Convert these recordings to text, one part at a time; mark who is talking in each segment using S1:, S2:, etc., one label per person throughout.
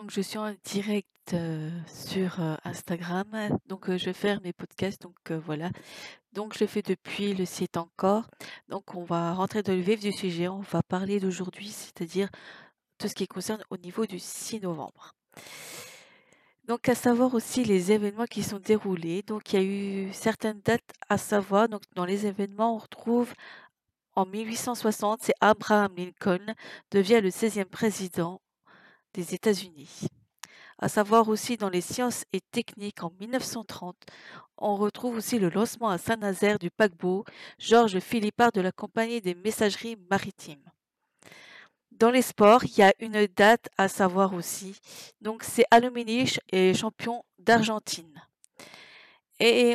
S1: Donc je suis en direct, sur, Instagram, donc je vais faire mes podcasts, donc voilà. Donc je fais depuis le site Encore. Donc on va rentrer dans le vif du sujet, on va parler d'aujourd'hui, c'est-à-dire tout ce qui concerne au niveau du 6 novembre. Donc à savoir aussi les événements qui sont déroulés. Donc il y a eu certaines dates à savoir. Donc dans les événements, on retrouve en 1860, c'est Abraham Lincoln devient le 16e président des États-Unis. À savoir aussi dans les sciences et techniques en 1930, on retrouve aussi le lancement à Saint-Nazaire du paquebot Georges Philippard de la Compagnie des messageries maritimes. Dans les sports, il y a une date à savoir aussi. Donc c'est Alumini est champion d'Argentine. Et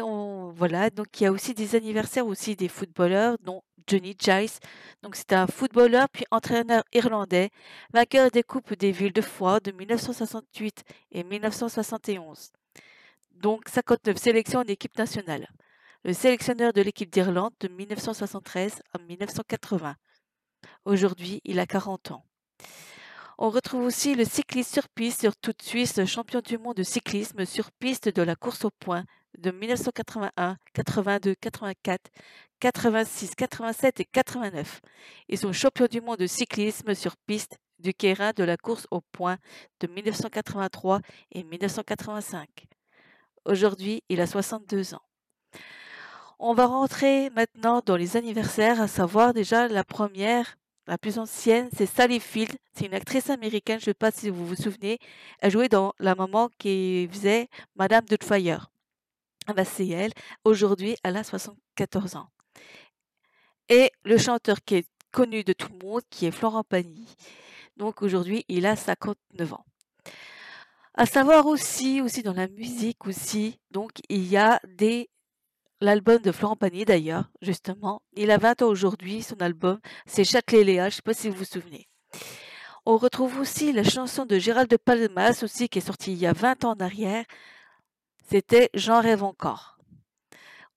S1: voilà, donc il y a aussi des anniversaires aussi des footballeurs, dont Johnny Giles. Donc c'est un footballeur puis entraîneur irlandais, vainqueur des Coupes des villes de Foix de 1968 et 1971. Donc 59 sélections en équipe nationale. Le sélectionneur de l'équipe d'Irlande de 1973 à 1980. Aujourd'hui, il a 40 ans. On retrouve aussi le cycliste sur piste sur toute Suisse, champion du monde de cyclisme sur piste de la course au point de 1981, 82, 84, 86, 87 et 89. Ils sont champions du monde de cyclisme sur piste du Quérin de la course au point de 1983 et 1985. Aujourd'hui, il a 62 ans. On va rentrer maintenant dans les anniversaires, à savoir déjà la première, la plus ancienne, c'est Sally Field. C'est une actrice américaine, je ne sais pas si vous vous souvenez. Elle jouait dans La maman qui faisait Madame Doubtfire. Ah bah c'est elle. Aujourd'hui, elle a 74 ans. Et le chanteur qui est connu de tout le monde, qui est Florent Pagny. Donc aujourd'hui, il a 59 ans. À savoir aussi, aussi dans la musique aussi, donc il y a des l'album de Florent Pagny d'ailleurs, justement. Il a 20 ans aujourd'hui, son album, c'est Châtelet Léa, je ne sais pas si vous vous souvenez. On retrouve aussi la chanson de Gérald de Palmas aussi, qui est sortie il y a 20 ans en arrière. C'était J'en rêve encore.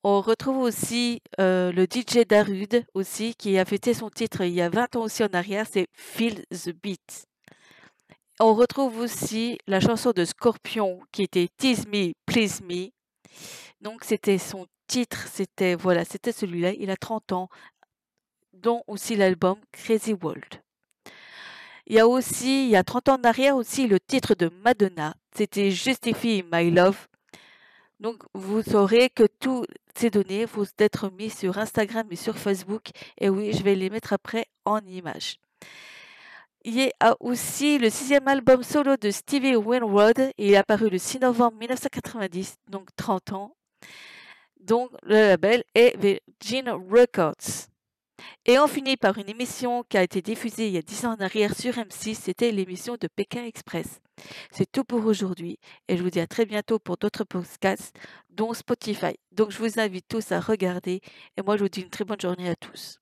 S1: On retrouve aussi euh, le DJ Darude aussi, qui a fêté son titre il y a 20 ans aussi en arrière, c'est Feel the Beat. On retrouve aussi la chanson de Scorpion qui était Tease Me, Please Me. Donc c'était son titre, c'était voilà, c'était celui-là, il a 30 ans, dont aussi l'album Crazy World. Il y a aussi, il y a 30 ans en arrière aussi, le titre de Madonna, c'était Justify My Love. Donc, vous saurez que toutes ces données vont être mises sur Instagram et sur Facebook. Et oui, je vais les mettre après en image. Il y a aussi le sixième album solo de Stevie Winwood. Il est apparu le 6 novembre 1990, donc 30 ans. Donc le label est Virgin Records. Et on finit par une émission qui a été diffusée il y a 10 ans en arrière sur M6. C'était l'émission de Pékin Express. C'est tout pour aujourd'hui et je vous dis à très bientôt pour d'autres podcasts, dont Spotify. Donc je vous invite tous à regarder et moi je vous dis une très bonne journée à tous.